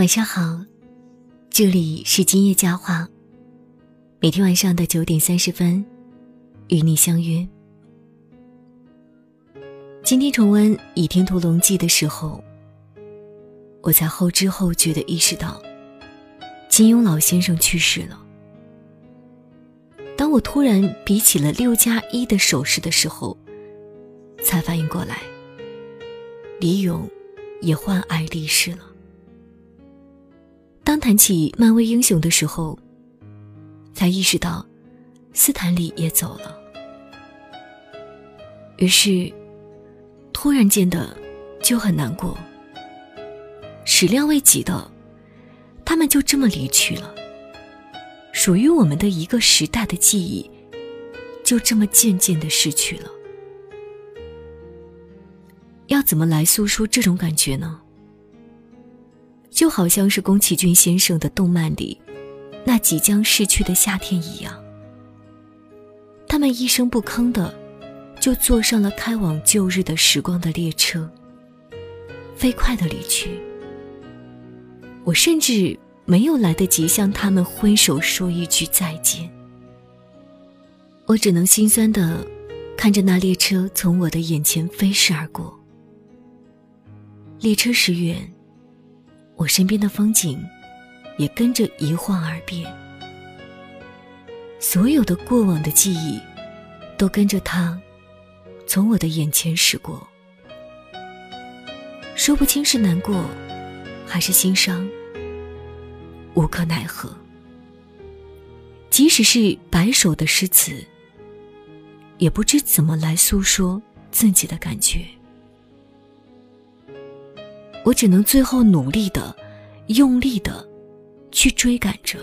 晚上好，这里是今夜佳话。每天晚上的九点三十分，与你相约。今天重温《倚天屠龙记》的时候，我才后知后觉的意识到，金庸老先生去世了。当我突然比起了六加一的手势的时候，才反应过来，李勇也患癌离世了。谈起漫威英雄的时候，才意识到斯坦李也走了。于是，突然间的就很难过。始料未及的，他们就这么离去了。属于我们的一个时代的记忆，就这么渐渐的失去了。要怎么来诉说这种感觉呢？就好像是宫崎骏先生的动漫里那即将逝去的夏天一样，他们一声不吭的就坐上了开往旧日的时光的列车，飞快的离去。我甚至没有来得及向他们挥手说一句再见，我只能心酸的看着那列车从我的眼前飞逝而过。列车驶远，我身边的风景也跟着一晃而变，所有的过往的记忆都跟着它从我的眼前驶过，说不清是难过还是心伤，无可奈何。即使是白首的诗词，也不知怎么来诉说自己的感觉。我只能最后努力的、用力的去追赶着，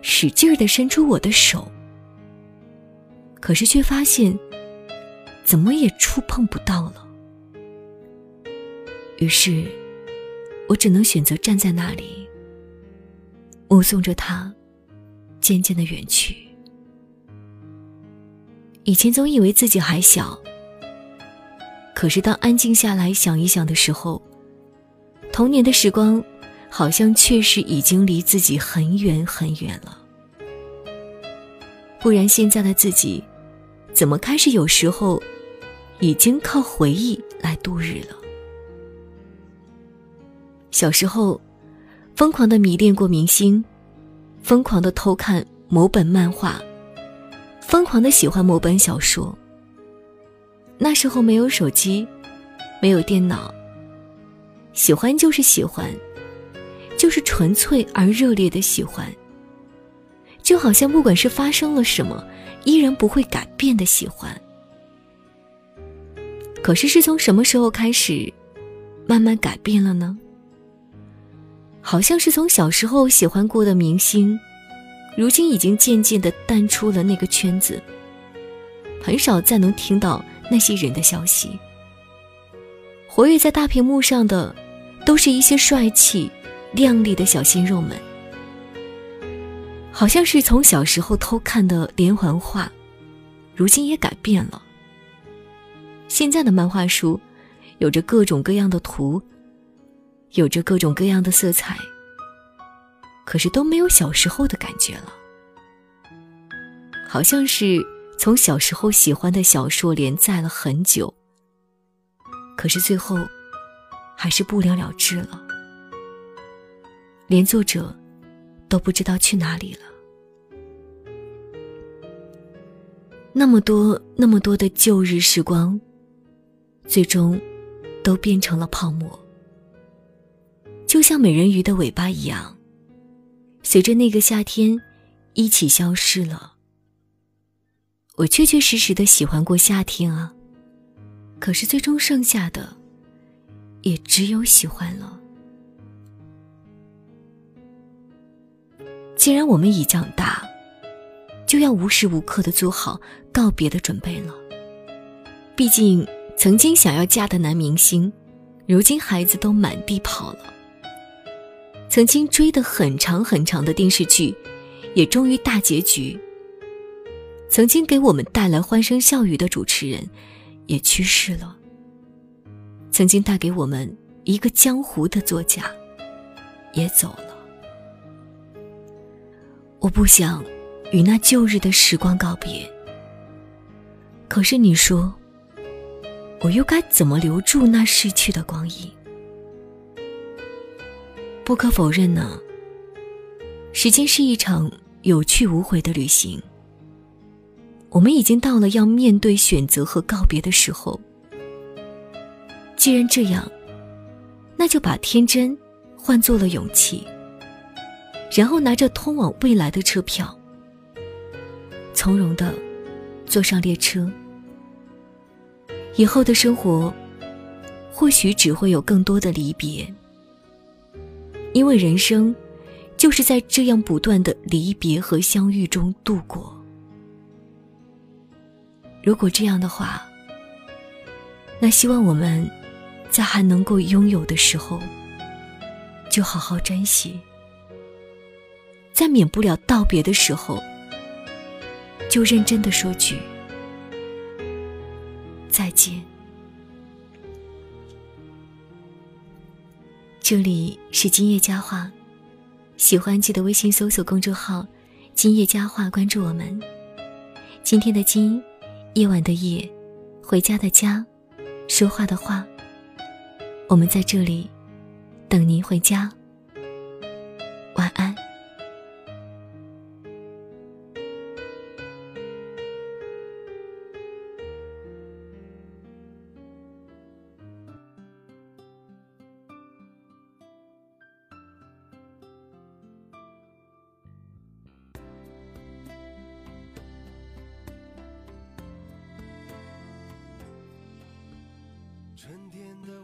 使劲儿的伸出我的手，可是却发现怎么也触碰不到了。于是，我只能选择站在那里，目送着他渐渐的远去。以前总以为自己还小，可是当安静下来想一想的时候，童年的时光，好像确实已经离自己很远很远了。不然现在的自己，怎么开始有时候，已经靠回忆来度日了？小时候，疯狂的迷恋过明星，疯狂的偷看某本漫画，疯狂的喜欢某本小说。那时候没有手机，没有电脑。喜欢就是喜欢，就是纯粹而热烈的喜欢。就好像不管是发生了什么，依然不会改变的喜欢。可是是从什么时候开始，慢慢改变了呢？好像是从小时候喜欢过的明星，如今已经渐渐的淡出了那个圈子，很少再能听到那些人的消息。活跃在大屏幕上的。都是一些帅气、靓丽的小鲜肉们，好像是从小时候偷看的连环画，如今也改变了。现在的漫画书，有着各种各样的图，有着各种各样的色彩，可是都没有小时候的感觉了。好像是从小时候喜欢的小说连载了很久，可是最后。还是不了了之了，连作者都不知道去哪里了。那么多那么多的旧日时光，最终都变成了泡沫，就像美人鱼的尾巴一样，随着那个夏天一起消失了。我确确实实的喜欢过夏天啊，可是最终剩下的。也只有喜欢了。既然我们已长大，就要无时无刻的做好告别的准备了。毕竟，曾经想要嫁的男明星，如今孩子都满地跑了；曾经追的很长很长的电视剧，也终于大结局；曾经给我们带来欢声笑语的主持人，也去世了。曾经带给我们一个江湖的作家，也走了。我不想与那旧日的时光告别。可是你说，我又该怎么留住那逝去的光阴？不可否认呢，时间是一场有去无回的旅行。我们已经到了要面对选择和告别的时候。既然这样，那就把天真换作了勇气，然后拿着通往未来的车票，从容的坐上列车。以后的生活，或许只会有更多的离别，因为人生就是在这样不断的离别和相遇中度过。如果这样的话，那希望我们在还能够拥有的时候，就好好珍惜；在免不了道别的时候，就认真的说句再见。这里是今夜佳话，喜欢记得微信搜索公众号“今夜佳话”，关注我们。今天的今。夜晚的夜，回家的家，说话的话。我们在这里等您回家。晚安。春天的